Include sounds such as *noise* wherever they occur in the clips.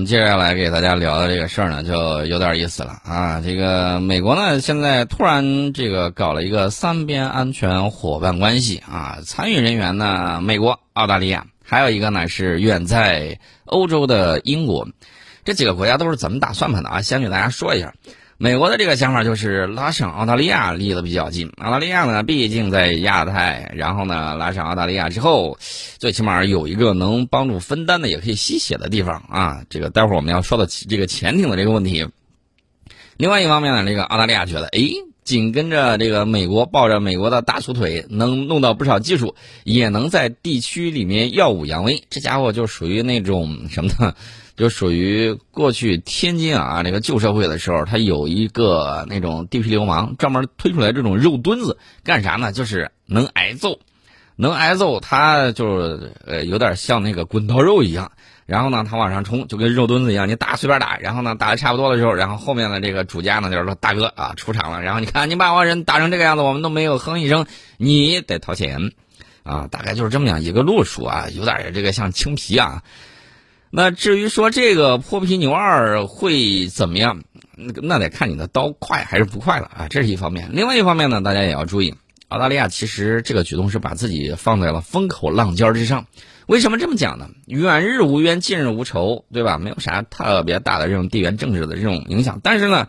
们接下来给大家聊的这个事儿呢，就有点意思了啊。这个美国呢，现在突然这个搞了一个三边安全伙伴关系啊，参与人员呢，美国、澳大利亚，还有一个呢是远在欧洲的英国，这几个国家都是怎么打算盘的啊？先给大家说一下。美国的这个想法就是拉上澳大利亚离得比较近，澳大利亚呢毕竟在亚太，然后呢拉上澳大利亚之后，最起码有一个能帮助分担的，也可以吸血的地方啊。这个待会儿我们要说到这个潜艇的这个问题。另外一方面呢，这个澳大利亚觉得，诶，紧跟着这个美国抱着美国的大粗腿，能弄到不少技术，也能在地区里面耀武扬威。这家伙就属于那种什么呢？*laughs* 就属于过去天津啊，这个旧社会的时候，他有一个那种地痞流氓，专门推出来这种肉墩子，干啥呢？就是能挨揍，能挨揍，他就是呃有点像那个滚刀肉一样。然后呢，他往上冲，就跟肉墩子一样，你打随便打。然后呢，打的差不多的时候，然后后面的这个主家呢就是说大哥啊出场了。然后你看你把我人打成这个样子，我们都没有哼一声，你得掏钱啊，大概就是这么样一个路数啊，有点这个像青皮啊。那至于说这个泼皮牛二会怎么样，那那得看你的刀快还是不快了啊，这是一方面。另外一方面呢，大家也要注意，澳大利亚其实这个举动是把自己放在了风口浪尖之上。为什么这么讲呢？远日无冤，近日无仇，对吧？没有啥特别大的这种地缘政治的这种影响，但是呢。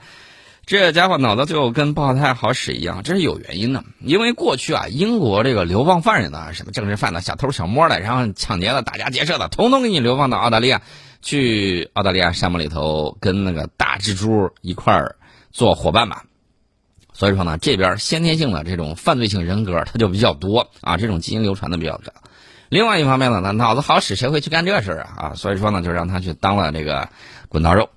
这家伙脑子就跟爆胎好使一样，这是有原因的。因为过去啊，英国这个流放犯人呢，什么政治犯的、小偷小摸的，然后抢劫的、打家劫舍的，统统给你流放到澳大利亚，去澳大利亚沙漠里头跟那个大蜘蛛一块儿做伙伴吧。所以说呢，这边先天性的这种犯罪性人格它就比较多啊，这种基因流传的比较高。另外一方面呢，他脑子好使，谁会去干这事啊？啊，所以说呢，就让他去当了这个滚刀肉。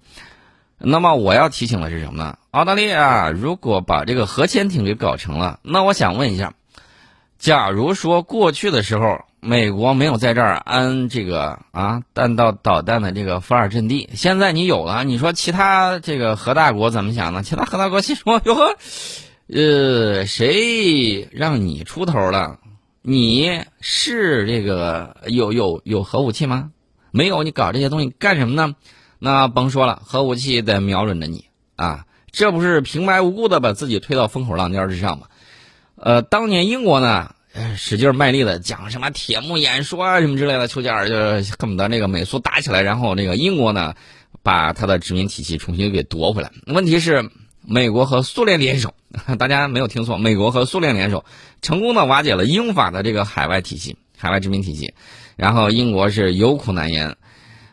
那么我要提醒的是什么呢？澳大利亚如果把这个核潜艇给搞成了，那我想问一下，假如说过去的时候美国没有在这儿安这个啊弹道导弹的这个发射阵地，现在你有了，你说其他这个核大国怎么想呢？其他核大国心说哟呵，呃，谁让你出头了？你是这个有有有核武器吗？没有，你搞这些东西干什么呢？那甭说了，核武器得瞄准着你啊！这不是平白无故的把自己推到风口浪尖之上吗？呃，当年英国呢，使劲卖力的讲什么铁幕演说啊什么之类的，丘吉尔就恨不得那个美苏打起来，然后那个英国呢，把他的殖民体系重新给夺回来。问题是，美国和苏联联手，*laughs* 大家没有听错，美国和苏联联手，成功的瓦解了英法的这个海外体系、海外殖民体系，然后英国是有苦难言。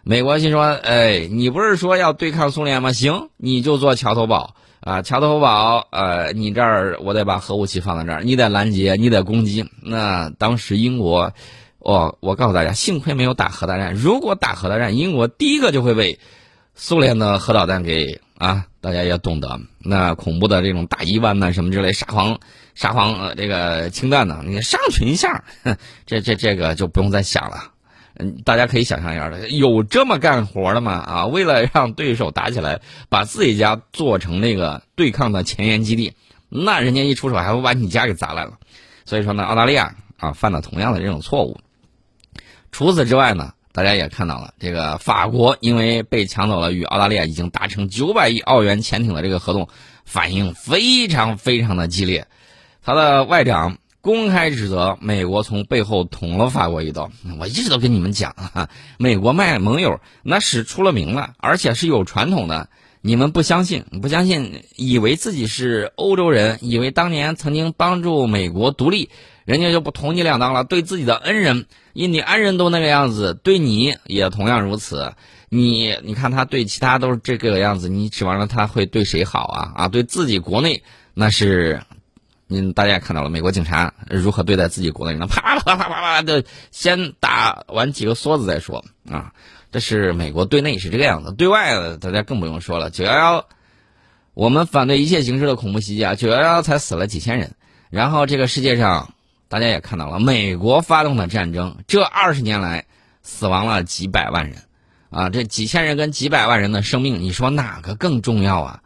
美国心说：“哎，你不是说要对抗苏联吗？行，你就做桥头堡啊！桥头堡，呃，你这儿我得把核武器放在这儿，你得拦截，你得攻击。那当时英国，我我告诉大家，幸亏没有打核大战。如果打核大战，英国第一个就会被苏联的核导弹给啊！大家也懂得，那恐怖的这种大一万呐，什么之类沙皇沙皇呃这个氢弹呢，你上去一下，*laughs* 这这这个就不用再想了。”大家可以想象一下，有这么干活的吗？啊，为了让对手打起来，把自己家做成那个对抗的前沿基地，那人家一出手还会把你家给砸烂了。所以说呢，澳大利亚啊犯了同样的这种错误。除此之外呢，大家也看到了，这个法国因为被抢走了与澳大利亚已经达成九百亿澳元潜艇的这个合同，反应非常非常的激烈，他的外长。公开指责美国从背后捅了法国一刀。我一直都跟你们讲啊，美国卖盟友那是出了名了，而且是有传统的。你们不相信，不相信，以为自己是欧洲人，以为当年曾经帮助美国独立，人家就不捅你两刀了。对自己的恩人，印第安人都那个样子，对你也同样如此。你你看他对其他都是这个样子，你指望着他会对谁好啊？啊，对自己国内那是。您大家也看到了，美国警察如何对待自己国内人，啪啪啪啪啪啪的，先打完几个梭子再说啊！这是美国对内是这个样子，对外大家更不用说了。九幺幺，我们反对一切形式的恐怖袭击啊！九幺幺才死了几千人，然后这个世界上大家也看到了，美国发动的战争，这二十年来死亡了几百万人，啊，这几千人跟几百万人的生命，你说哪个更重要啊？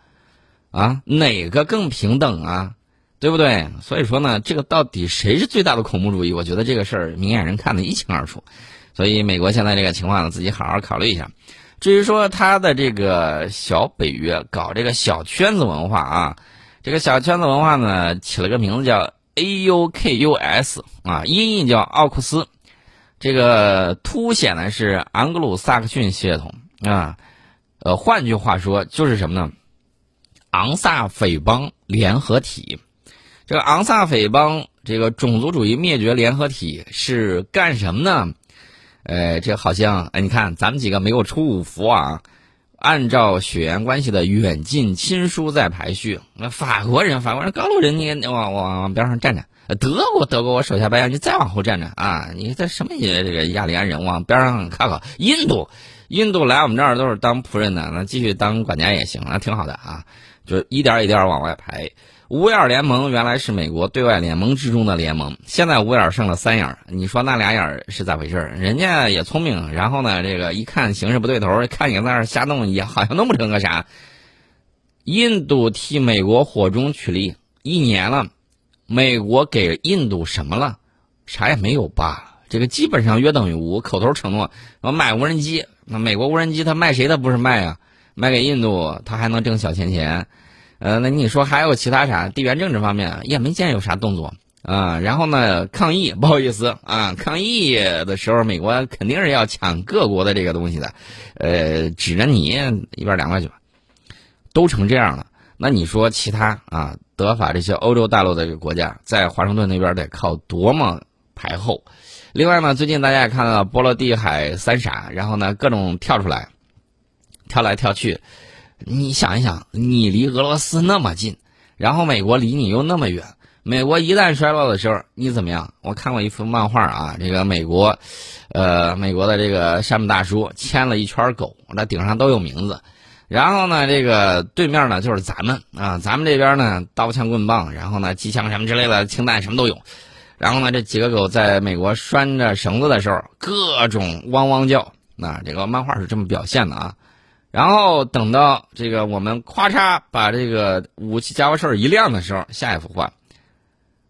啊，哪个更平等啊？对不对？所以说呢，这个到底谁是最大的恐怖主义？我觉得这个事儿明眼人看得一清二楚。所以美国现在这个情况呢，自己好好考虑一下。至于说他的这个小北约搞这个小圈子文化啊，这个小圈子文化呢起了个名字叫 AUKUS 啊，音译叫奥库斯，这个凸显的是昂格鲁萨克逊血统啊，呃，换句话说就是什么呢？昂萨匪帮联合体。这个昂萨匪帮这个种族主义灭绝联合体是干什么呢？呃，这好像哎，你看咱们几个没有出五福啊，按照血缘关系的远近亲疏在排序。那法国人，法国人，高卢人，你往往往边上站站；德国，德国，我手下败将，你再往后站站啊！你在什么也这个亚利安人往边上靠靠。印度，印度来我们这儿都是当仆人的，那继续当管家也行，那挺好的啊。就一点一点往外排。五眼联盟原来是美国对外联盟之中的联盟，现在五眼剩了三眼你说那俩眼是咋回事人家也聪明，然后呢，这个一看形势不对头，看你在那瞎弄，也好像弄不成个啥。印度替美国火中取栗一年了，美国给印度什么了？啥也没有吧？这个基本上约等于无。口头承诺我买无人机，那美国无人机他卖谁？他不是卖啊？卖给印度，他还能挣小钱钱。呃，那你说还有其他啥？地缘政治方面也没见有啥动作啊。然后呢，抗议不好意思啊，抗议的时候美国肯定是要抢各国的这个东西的，呃，指着你一边凉快去吧。都成这样了，那你说其他啊，德法这些欧洲大陆的这个国家在华盛顿那边得靠多么排后？另外呢，最近大家也看到波罗的海三傻，然后呢各种跳出来，跳来跳去。你想一想，你离俄罗斯那么近，然后美国离你又那么远。美国一旦衰落的时候，你怎么样？我看过一幅漫画啊，这个美国，呃，美国的这个山姆大叔牵了一圈狗，那顶上都有名字。然后呢，这个对面呢就是咱们啊，咱们这边呢刀枪棍棒，然后呢机枪什么之类的氢弹什么都有。然后呢，这几个狗在美国拴着绳子的时候，各种汪汪叫。那这个漫画是这么表现的啊。然后等到这个我们咔嚓把这个武器家伙事儿一亮的时候，下一幅画，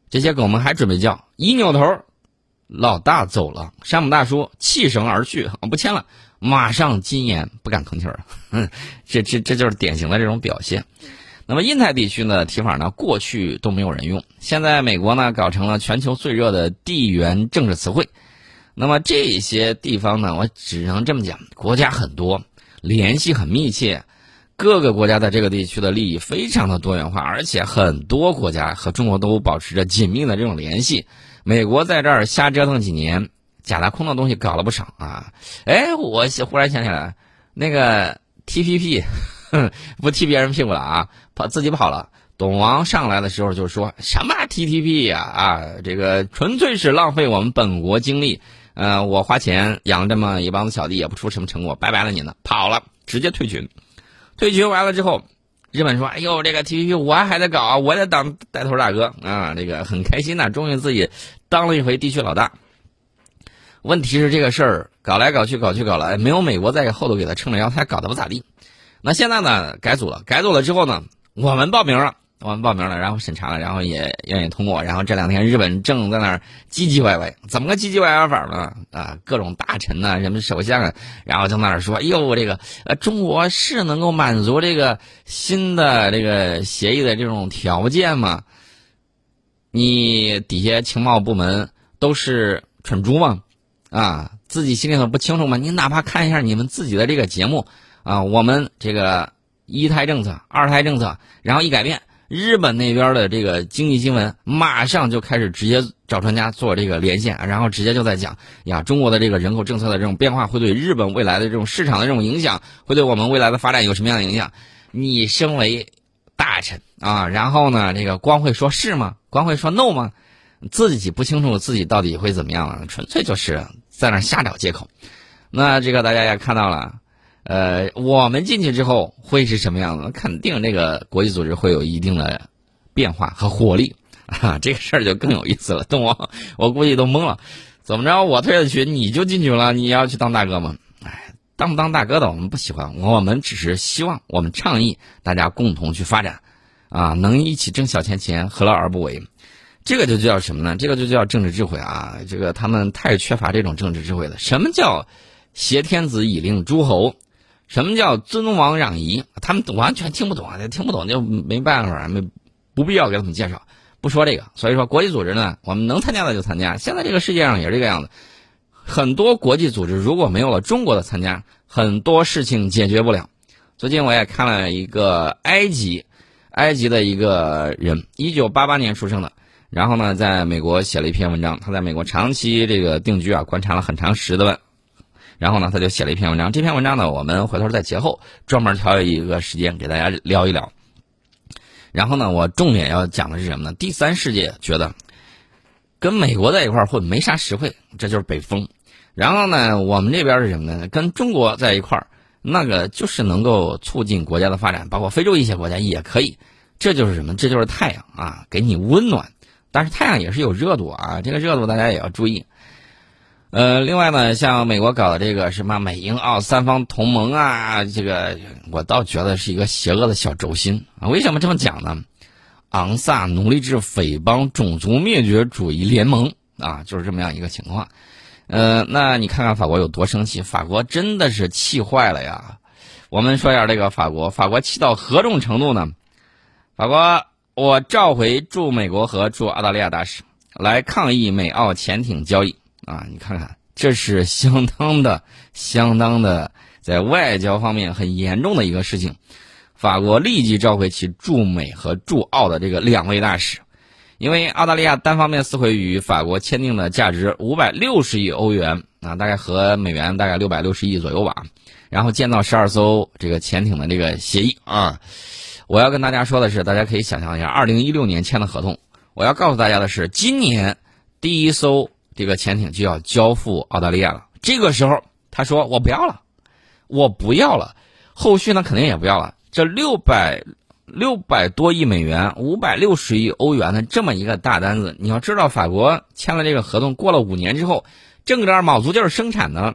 这些狗们还准备叫，一扭头，老大走了，山姆大叔弃绳而去，不牵了，马上禁言，不敢吭气儿，*laughs* 这这这就是典型的这种表现。那么印太地区呢，提法呢，过去都没有人用，现在美国呢搞成了全球最热的地缘政治词汇。那么这些地方呢，我只能这么讲，国家很多。联系很密切，各个国家在这个地区的利益非常的多元化，而且很多国家和中国都保持着紧密的这种联系。美国在这儿瞎折腾几年，假大空的东西搞了不少啊！哎，我忽然想起来，那个 T P P，*laughs* 不踢别人屁股了啊，跑自己跑了。董王上来的时候就说什么 T T P 呀啊，这个纯粹是浪费我们本国精力。呃，我花钱养这么一帮子小弟，也不出什么成果，拜拜了你呢，跑了，直接退群。退群完了之后，日本说：“哎呦，这个 T P P 我还得搞，我得当带头大哥啊！”这个很开心呐，终于自己当了一回地区老大。问题是这个事儿搞来搞去，搞去搞来，没有美国在后头给他撑着腰，他搞得不咋地。那现在呢，改组了，改组了之后呢，我们报名了。我们报名了，然后审查了，然后也愿意通过。然后这两天日本正在那儿唧唧歪歪，怎么个唧唧歪歪法呢？啊，各种大臣呐，什么首相啊，然后就在那儿说：“哎呦，这个呃，中国是能够满足这个新的这个协议的这种条件吗？你底下情报部门都是蠢猪吗？啊，自己心里头不清楚吗？你哪怕看一下你们自己的这个节目啊，我们这个一胎政策、二胎政策，然后一改变。”日本那边的这个经济新闻马上就开始直接找专家做这个连线，然后直接就在讲呀，中国的这个人口政策的这种变化会对日本未来的这种市场的这种影响，会对我们未来的发展有什么样的影响？你身为大臣啊，然后呢，这个光会说是吗？光会说 no 吗？自己不清楚自己到底会怎么样，纯粹就是在那瞎找借口。那这个大家也看到了。呃，我们进去之后会是什么样子？肯定这个国际组织会有一定的变化和活力啊！*laughs* 这个事儿就更有意思了。东王，*laughs* 我估计都懵了，怎么着？我退了群，你就进去了？你要去当大哥吗？哎，当不当大哥的我们不喜欢，我们只是希望我们倡议大家共同去发展，啊，能一起挣小钱钱，何乐而不为？这个就叫什么呢？这个就叫政治智慧啊！这个他们太缺乏这种政治智慧了。什么叫挟天子以令诸侯？什么叫尊王攘夷？他们完全听不懂啊，听不懂就没办法，没不必要给他们介绍，不说这个。所以说，国际组织呢，我们能参加的就参加。现在这个世界上也是这个样子，很多国际组织如果没有了中国的参加，很多事情解决不了。最近我也看了一个埃及，埃及的一个人，一九八八年出生的，然后呢，在美国写了一篇文章。他在美国长期这个定居啊，观察了很长时的。然后呢，他就写了一篇文章。这篇文章呢，我们回头在节后专门挑一个时间给大家聊一聊。然后呢，我重点要讲的是什么呢？第三世界觉得跟美国在一块混没啥实惠，这就是北风。然后呢，我们这边是什么呢？跟中国在一块，那个就是能够促进国家的发展，包括非洲一些国家也可以。这就是什么？这就是太阳啊，给你温暖。但是太阳也是有热度啊，这个热度大家也要注意。呃，另外呢，像美国搞的这个什么美英澳三方同盟啊，这个我倒觉得是一个邪恶的小轴心啊。为什么这么讲呢？昂萨奴隶制匪帮种族灭绝主义联盟啊，就是这么样一个情况。呃，那你看看法国有多生气？法国真的是气坏了呀！我们说一下这个法国，法国气到何种程度呢？法国，我召回驻美国和驻澳大利亚大使来抗议美澳潜艇交易。啊，你看看，这是相当的、相当的，在外交方面很严重的一个事情。法国立即召回其驻美和驻澳的这个两位大使，因为澳大利亚单方面撕毁与法国签订的价值五百六十亿欧元啊，大概和美元大概六百六十亿左右吧，然后建造十二艘这个潜艇的这个协议啊。我要跟大家说的是，大家可以想象一下，二零一六年签的合同。我要告诉大家的是，今年第一艘。这个潜艇就要交付澳大利亚了。这个时候，他说：“我不要了，我不要了。”后续呢，肯定也不要了。这六百六百多亿美元、五百六十亿欧元的这么一个大单子，你要知道，法国签了这个合同，过了五年之后，正着卯足劲儿生产呢。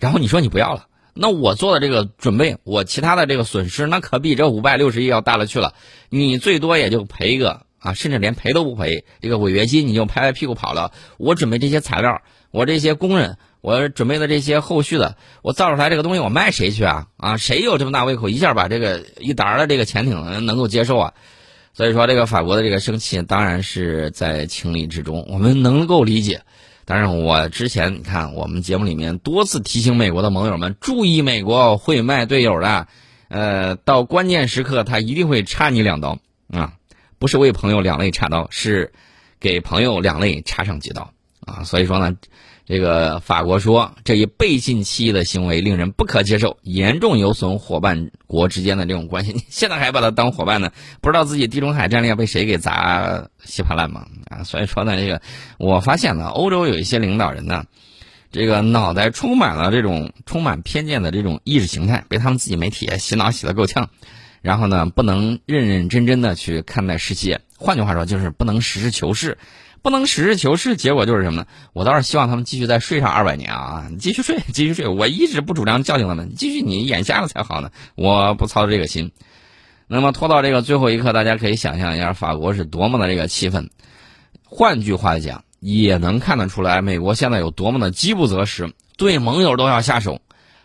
然后你说你不要了，那我做的这个准备，我其他的这个损失，那可比这五百六十亿要大了去了。你最多也就赔一个。啊，甚至连赔都不赔，这个违约金你就拍拍屁股跑了。我准备这些材料，我这些工人，我准备的这些后续的，我造出来这个东西，我卖谁去啊？啊，谁有这么大胃口，一下把这个一沓的这个潜艇能够接受啊？所以说，这个法国的这个生气当然是在情理之中，我们能够理解。当然，我之前你看我们节目里面多次提醒美国的盟友们注意，美国会卖队友的，呃，到关键时刻他一定会插你两刀啊。不是为朋友两肋插刀，是给朋友两肋插上几刀啊！所以说呢，这个法国说这一背信弃义的行为令人不可接受，严重有损伙伴国之间的这种关系。你现在还把他当伙伴呢？不知道自己地中海战略被谁给砸稀巴烂吗？啊！所以说呢，这个我发现呢，欧洲有一些领导人呢，这个脑袋充满了这种充满偏见的这种意识形态，被他们自己媒体洗脑洗得够呛。然后呢，不能认认真真的去看待世界。换句话说，就是不能实事求是，不能实事求是，结果就是什么呢？我倒是希望他们继续再睡上二百年啊！你继续睡，继续睡。我一直不主张叫醒他们，继续你眼瞎了才好呢。我不操这个心。那么拖到这个最后一刻，大家可以想象一下，法国是多么的这个气愤。换句话讲，也能看得出来，美国现在有多么的饥不择食，对盟友都要下手，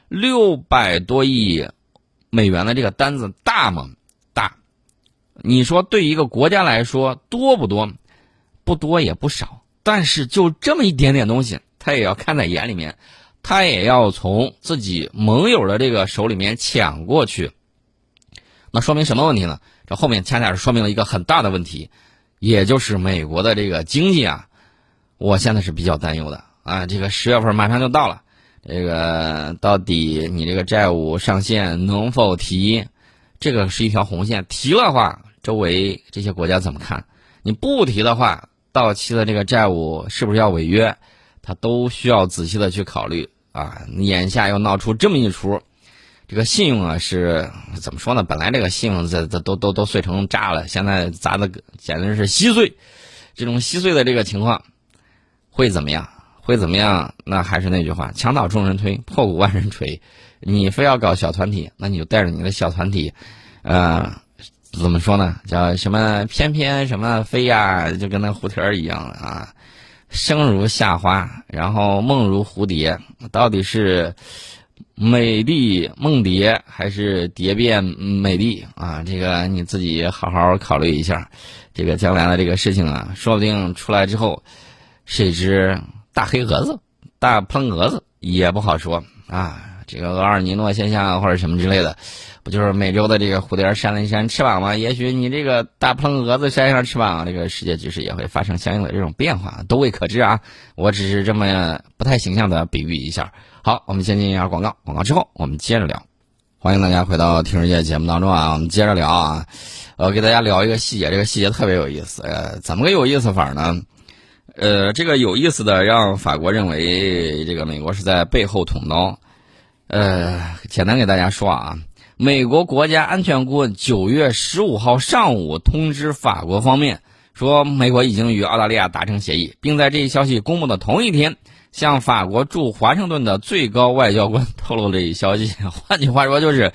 六百多亿。美元的这个单子大吗？大，你说对一个国家来说多不多？不多也不少，但是就这么一点点东西，他也要看在眼里面，他也要从自己盟友的这个手里面抢过去。那说明什么问题呢？这后面恰恰是说明了一个很大的问题，也就是美国的这个经济啊，我现在是比较担忧的啊。这个十月份马上就到了。这个到底你这个债务上限能否提？这个是一条红线，提了话，周围这些国家怎么看？你不提的话，到期的这个债务是不是要违约？他都需要仔细的去考虑啊！眼下又闹出这么一出，这个信用啊是怎么说呢？本来这个信用这这都都都碎成渣了，现在砸的简直是稀碎。这种稀碎的这个情况会怎么样？会怎么样？那还是那句话，墙倒众人推，破鼓万人锤。你非要搞小团体，那你就带着你的小团体，呃，怎么说呢？叫什么翩翩什么飞呀？就跟那蝴蝶一样啊，生如夏花，然后梦如蝴蝶。到底是美丽梦蝶还是蝶变美丽啊？这个你自己好好考虑一下。这个将来的这个事情啊，说不定出来之后谁知大黑蛾子、大喷蛾子也不好说啊。这个厄尔尼诺现象或者什么之类的，不就是美洲的这个蝴蝶扇了一扇翅膀吗？也许你这个大喷蛾子扇一下翅膀，这个世界局势也会发生相应的这种变化，都未可知啊。我只是这么不太形象的比喻一下。好，我们先进一下广告，广告之后我们接着聊。欢迎大家回到《听世界》节目当中啊，我们接着聊啊。我给大家聊一个细节，这个细节特别有意思。呃，怎么个有意思法呢？呃，这个有意思的让法国认为这个美国是在背后捅刀。呃，简单给大家说啊，美国国家安全顾问九月十五号上午通知法国方面说，美国已经与澳大利亚达成协议，并在这一消息公布的同一天。向法国驻华盛顿的最高外交官 *laughs* 透露了一消息，换句话说就是，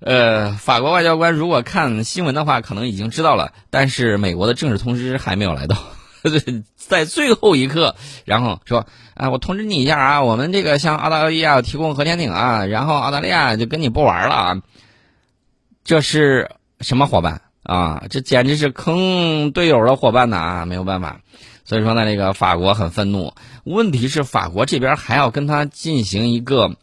呃，法国外交官如果看新闻的话，可能已经知道了，但是美国的正式通知还没有来到，*laughs* 在最后一刻，然后说啊，我通知你一下啊，我们这个向澳大利亚提供核潜艇啊，然后澳大利亚就跟你不玩了啊，这是什么伙伴啊？这简直是坑队友的伙伴呐！没有办法。所以说呢，这个法国很愤怒。问题是法国这边还要跟他进行一个，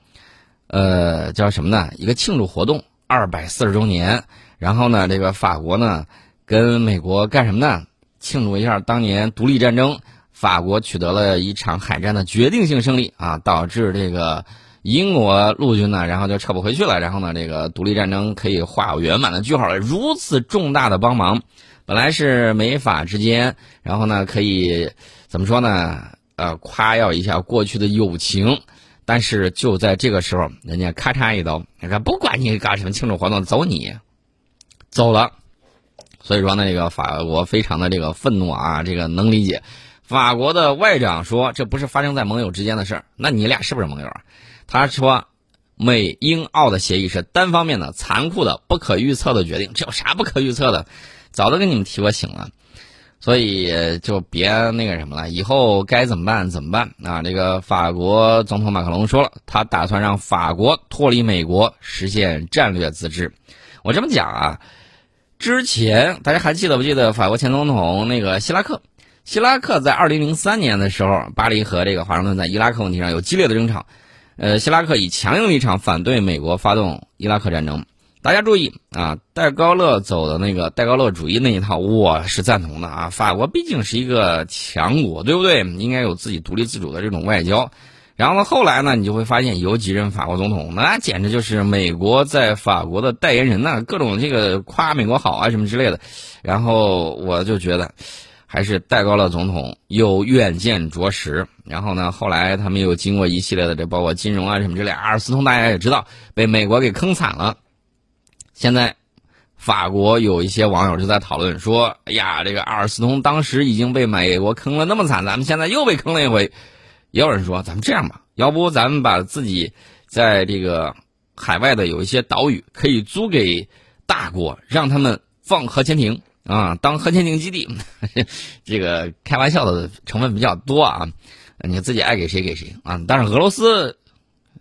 呃，叫什么呢？一个庆祝活动，二百四十周年。然后呢，这个法国呢，跟美国干什么呢？庆祝一下当年独立战争，法国取得了一场海战的决定性胜利啊，导致这个英国陆军呢，然后就撤不回去了。然后呢，这个独立战争可以画圆满的句号了。如此重大的帮忙。本来是美法之间，然后呢，可以怎么说呢？呃，夸耀一下过去的友情，但是就在这个时候，人家咔嚓一刀，你看不管你干什么庆祝活动，走你，走了。所以说呢，这个法国非常的这个愤怒啊，这个能理解。法国的外长说，这不是发生在盟友之间的事儿，那你俩是不是盟友啊？他说，美英澳的协议是单方面的、残酷的、不可预测的决定，这有啥不可预测的？早都跟你们提过醒了，所以就别那个什么了。以后该怎么办怎么办啊？这个法国总统马克龙说了，他打算让法国脱离美国，实现战略自治。我这么讲啊，之前大家还记得不记得法国前总统那个希拉克？希拉克在二零零三年的时候，巴黎和这个华盛顿在伊拉克问题上有激烈的争吵，呃，希拉克以强硬立场反对美国发动伊拉克战争。大家注意啊，戴高乐走的那个戴高乐主义那一套，我是赞同的啊。法国毕竟是一个强国，对不对？应该有自己独立自主的这种外交。然后呢，后来呢，你就会发现有几任法国总统，那简直就是美国在法国的代言人呐，各种这个夸美国好啊什么之类的。然后我就觉得，还是戴高乐总统有远见卓识。然后呢，后来他们又经过一系列的这包括金融啊什么之类，阿尔斯通大家也知道被美国给坑惨了。现在，法国有一些网友就在讨论说：“哎呀，这个阿尔斯通当时已经被美国坑了那么惨，咱们现在又被坑了一回。”也有人说：“咱们这样吧，要不咱们把自己在这个海外的有一些岛屿可以租给大国，让他们放核潜艇啊，当核潜艇基地。*laughs* ”这个开玩笑的成分比较多啊，你自己爱给谁给谁啊。但是俄罗斯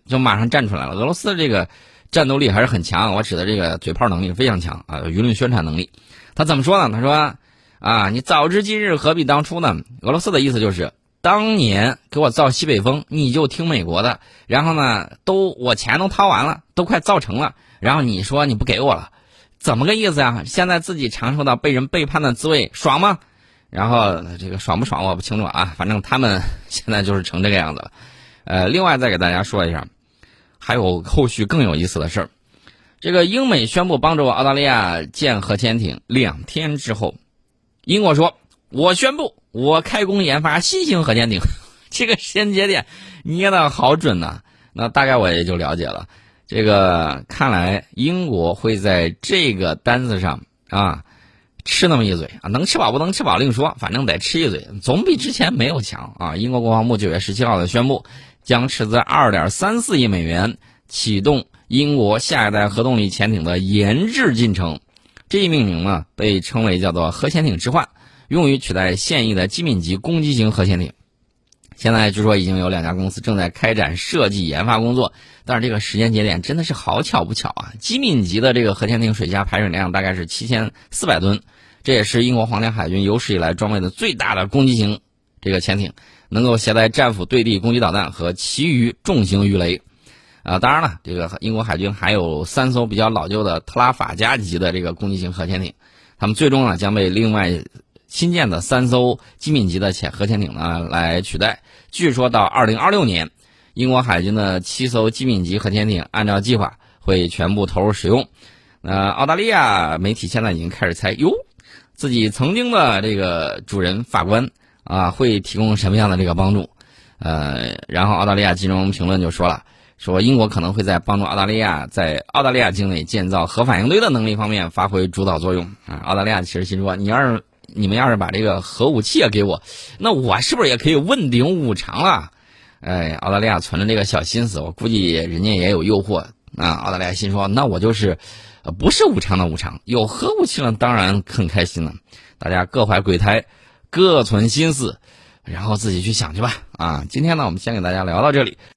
就马上站出来了，俄罗斯这个。战斗力还是很强，我指的这个嘴炮能力非常强啊，舆论宣传能力。他怎么说呢？他说：“啊，你早知今日何必当初呢？”俄罗斯的意思就是，当年给我造西北风，你就听美国的。然后呢，都我钱都掏完了，都快造成了，然后你说你不给我了，怎么个意思呀？现在自己尝受到被人背叛的滋味，爽吗？然后这个爽不爽我不清楚啊，反正他们现在就是成这个样子了。呃，另外再给大家说一下。还有后续更有意思的事儿，这个英美宣布帮助澳大利亚建核潜艇两天之后，英国说：“我宣布，我开工研发新型核潜艇。*laughs* ”这个时间节点捏的好准呐！那大概我也就了解了。这个看来英国会在这个单子上啊吃那么一嘴啊，能吃饱不能吃饱另说，反正得吃一嘴，总比之前没有强啊。英国国防部九月十七号的宣布。将斥资二点三四亿美元启动英国下一代核动力潜艇的研制进程。这一命名呢，被称为叫做“核潜艇置换”，用于取代现役的机敏级攻击型核潜艇。现在据说已经有两家公司正在开展设计研发工作，但是这个时间节点真的是好巧不巧啊！机敏级的这个核潜艇水下排水量大概是七千四百吨，这也是英国皇家海军有史以来装备的最大的攻击型这个潜艇，能够携带战斧对地攻击导弹和其余重型鱼雷。啊，当然了，这个英国海军还有三艘比较老旧的特拉法加级的这个攻击型核潜艇，他们最终呢将被另外新建的三艘机敏级的潜核潜艇呢来取代。据说到二零二六年，英国海军的七艘机敏级核潜艇按照计划会全部投入使用。那澳大利亚媒体现在已经开始猜，哟，自己曾经的这个主人法官啊会提供什么样的这个帮助？呃，然后澳大利亚金融评论就说了。说英国可能会在帮助澳大利亚在澳大利亚境内建造核反应堆的能力方面发挥主导作用啊！澳大利亚其实心说，你要是你们要是把这个核武器也给我，那我是不是也可以问鼎五常了？哎，澳大利亚存着这个小心思，我估计人家也有诱惑啊！澳大利亚心说，那我就是，不是五常的五常，有核武器了，当然很开心了。大家各怀鬼胎，各存心思，然后自己去想去吧。啊，今天呢，我们先给大家聊到这里。